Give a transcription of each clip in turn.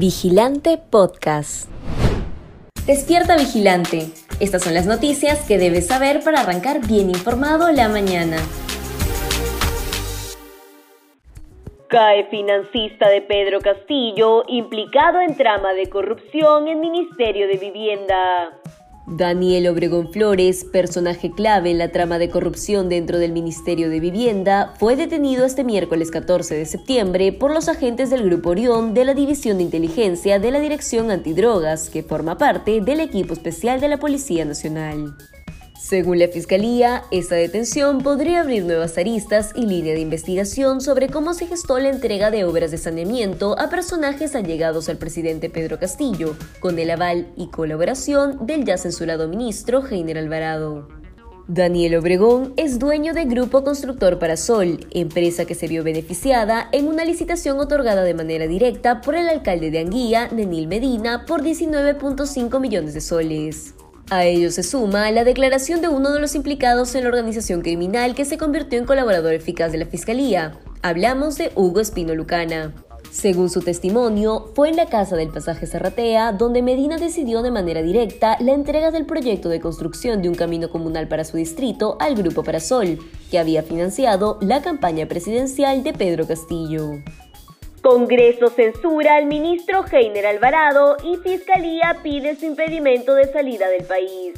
Vigilante Podcast. Despierta Vigilante. Estas son las noticias que debes saber para arrancar bien informado la mañana. Cae financista de Pedro Castillo implicado en trama de corrupción en Ministerio de Vivienda. Daniel Obregón Flores, personaje clave en la trama de corrupción dentro del Ministerio de Vivienda, fue detenido este miércoles 14 de septiembre por los agentes del Grupo Orión de la División de Inteligencia de la Dirección Antidrogas, que forma parte del equipo especial de la Policía Nacional. Según la Fiscalía, esta detención podría abrir nuevas aristas y línea de investigación sobre cómo se gestó la entrega de obras de saneamiento a personajes allegados al presidente Pedro Castillo, con el aval y colaboración del ya censurado ministro Heiner Alvarado. Daniel Obregón es dueño de Grupo Constructor Parasol, empresa que se vio beneficiada en una licitación otorgada de manera directa por el alcalde de Anguía, Nenil Medina, por 19.5 millones de soles. A ello se suma la declaración de uno de los implicados en la organización criminal que se convirtió en colaborador eficaz de la Fiscalía. Hablamos de Hugo Espino Lucana. Según su testimonio, fue en la casa del pasaje Zarratea donde Medina decidió de manera directa la entrega del proyecto de construcción de un camino comunal para su distrito al Grupo Parasol, que había financiado la campaña presidencial de Pedro Castillo. Congreso censura al ministro Heiner Alvarado y Fiscalía pide su impedimento de salida del país.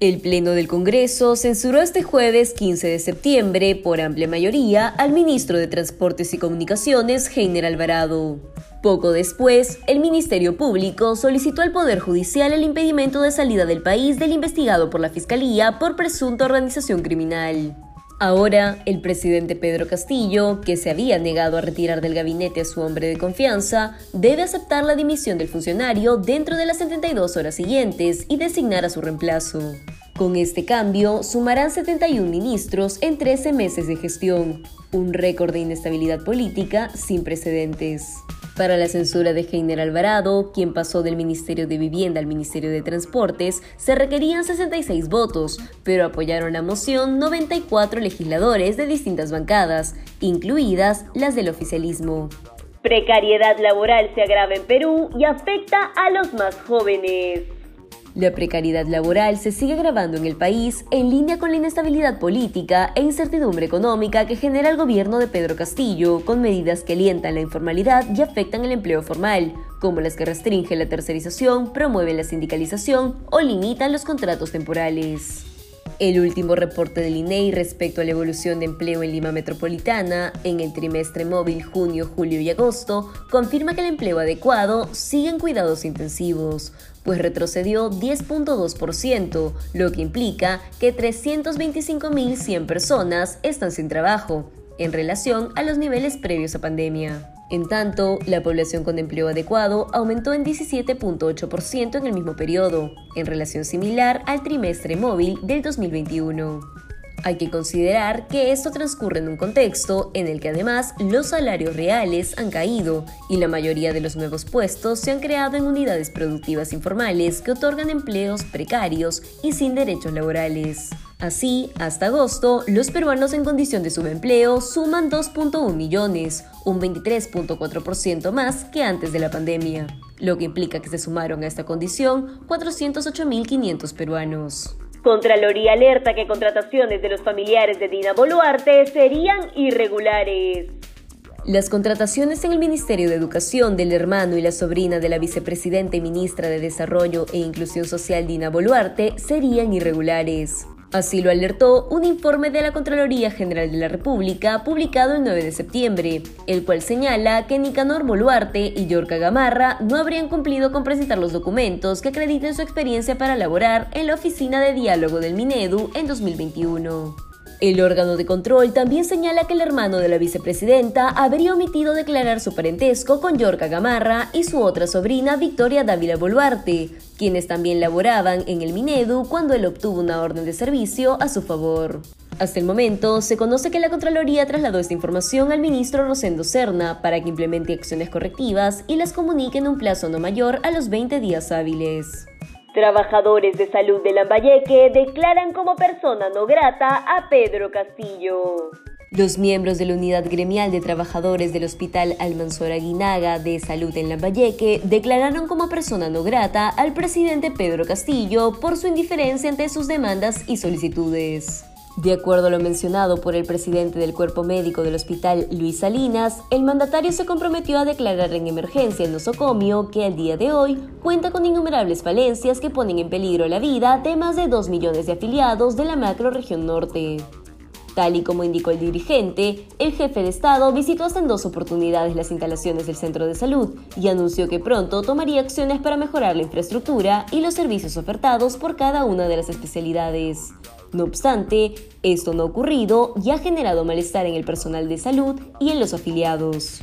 El Pleno del Congreso censuró este jueves 15 de septiembre, por amplia mayoría, al ministro de Transportes y Comunicaciones, Heiner Alvarado. Poco después, el Ministerio Público solicitó al Poder Judicial el impedimento de salida del país del investigado por la Fiscalía por presunta organización criminal. Ahora, el presidente Pedro Castillo, que se había negado a retirar del gabinete a su hombre de confianza, debe aceptar la dimisión del funcionario dentro de las 72 horas siguientes y designar a su reemplazo. Con este cambio, sumarán 71 ministros en 13 meses de gestión, un récord de inestabilidad política sin precedentes. Para la censura de Heiner Alvarado, quien pasó del Ministerio de Vivienda al Ministerio de Transportes, se requerían 66 votos, pero apoyaron la moción 94 legisladores de distintas bancadas, incluidas las del oficialismo. Precariedad laboral se agrava en Perú y afecta a los más jóvenes. La precariedad laboral se sigue agravando en el país en línea con la inestabilidad política e incertidumbre económica que genera el gobierno de Pedro Castillo, con medidas que alientan la informalidad y afectan el empleo formal, como las que restringen la tercerización, promueven la sindicalización o limitan los contratos temporales. El último reporte del INEI respecto a la evolución de empleo en Lima Metropolitana en el trimestre móvil junio, julio y agosto confirma que el empleo adecuado sigue en cuidados intensivos, pues retrocedió 10.2%, lo que implica que 325.100 personas están sin trabajo, en relación a los niveles previos a pandemia. En tanto, la población con empleo adecuado aumentó en 17.8% en el mismo periodo, en relación similar al trimestre móvil del 2021. Hay que considerar que esto transcurre en un contexto en el que además los salarios reales han caído y la mayoría de los nuevos puestos se han creado en unidades productivas informales que otorgan empleos precarios y sin derechos laborales. Así, hasta agosto, los peruanos en condición de subempleo suman 2.1 millones, un 23.4% más que antes de la pandemia, lo que implica que se sumaron a esta condición 408.500 peruanos. Contraloría alerta que contrataciones de los familiares de Dina Boluarte serían irregulares. Las contrataciones en el Ministerio de Educación del hermano y la sobrina de la vicepresidenta y ministra de Desarrollo e Inclusión Social Dina Boluarte serían irregulares. Así lo alertó un informe de la Contraloría General de la República publicado el 9 de septiembre, el cual señala que Nicanor Boluarte y Yorca Gamarra no habrían cumplido con presentar los documentos que acrediten su experiencia para laborar en la Oficina de Diálogo del Minedu en 2021. El órgano de control también señala que el hermano de la vicepresidenta habría omitido declarar su parentesco con Yorca Gamarra y su otra sobrina Victoria Dávila Boluarte, quienes también laboraban en el Minedu cuando él obtuvo una orden de servicio a su favor. Hasta el momento, se conoce que la Contraloría trasladó esta información al ministro Rosendo Serna para que implemente acciones correctivas y las comunique en un plazo no mayor a los 20 días hábiles. Trabajadores de salud de Lambayeque declaran como persona no grata a Pedro Castillo. Los miembros de la Unidad Gremial de Trabajadores del Hospital Almanzora Guinaga de Salud en Lambayeque declararon como persona no grata al presidente Pedro Castillo por su indiferencia ante sus demandas y solicitudes. De acuerdo a lo mencionado por el presidente del cuerpo médico del hospital, Luis Salinas, el mandatario se comprometió a declarar en emergencia el nosocomio, que al día de hoy cuenta con innumerables falencias que ponen en peligro la vida de más de 2 millones de afiliados de la macro región norte. Tal y como indicó el dirigente, el jefe de Estado visitó hasta en dos oportunidades las instalaciones del centro de salud y anunció que pronto tomaría acciones para mejorar la infraestructura y los servicios ofertados por cada una de las especialidades. No obstante, esto no ha ocurrido y ha generado malestar en el personal de salud y en los afiliados.